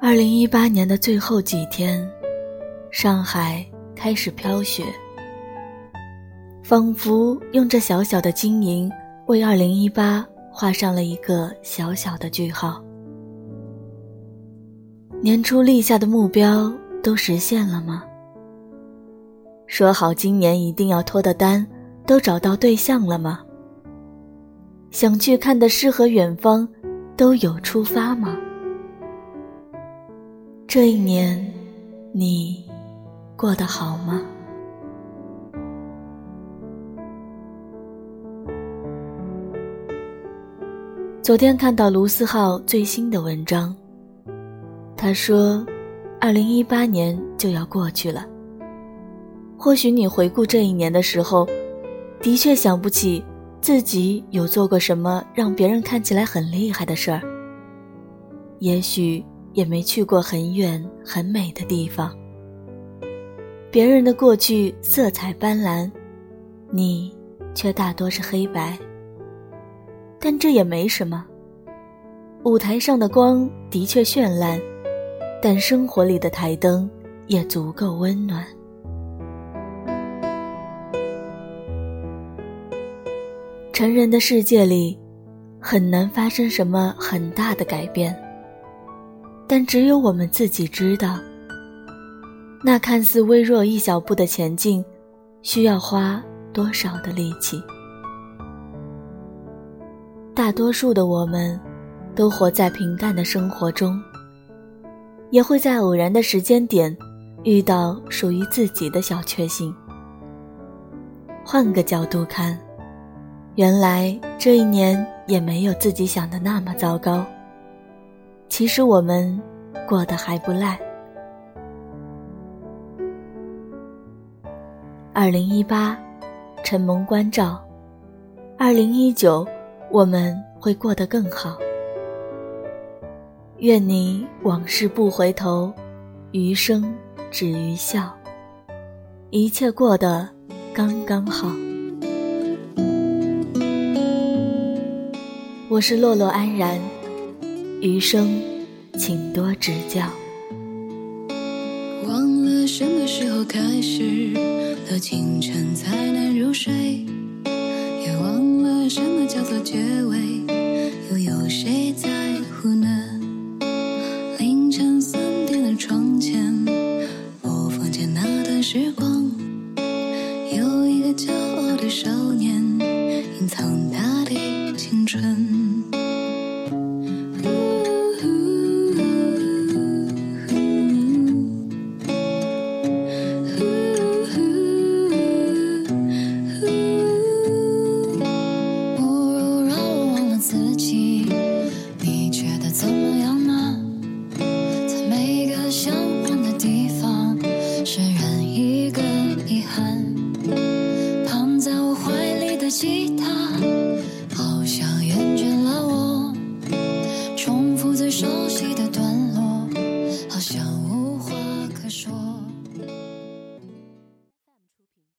二零一八年的最后几天，上海开始飘雪，仿佛用这小小的晶莹为二零一八画上了一个小小的句号。年初立下的目标都实现了吗？说好今年一定要脱的单，都找到对象了吗？想去看的诗和远方，都有出发吗？这一年，你过得好吗？昨天看到卢思浩最新的文章，他说：“二零一八年就要过去了。或许你回顾这一年的时候，的确想不起自己有做过什么让别人看起来很厉害的事儿。也许……”也没去过很远很美的地方。别人的过去色彩斑斓，你却大多是黑白。但这也没什么。舞台上的光的确绚烂，但生活里的台灯也足够温暖。成人的世界里，很难发生什么很大的改变。但只有我们自己知道，那看似微弱一小步的前进，需要花多少的力气。大多数的我们，都活在平淡的生活中，也会在偶然的时间点，遇到属于自己的小确幸。换个角度看，原来这一年也没有自己想的那么糟糕。其实我们过得还不赖。二零一八，承蒙关照；二零一九，我们会过得更好。愿你往事不回头，余生只余笑，一切过得刚刚好。我是洛洛安然。余生，请多指教。忘了什么时候开始到清晨才能入睡，也忘了什么叫做结尾，又有谁在乎呢？凌晨三点的窗前，播放着那段时光，有一个骄傲的少年，隐藏他的青春不如让我忘了自己，你觉得怎么样？在每个想玩的地方，是任意一个遗憾，躺在我怀里的吉他。断。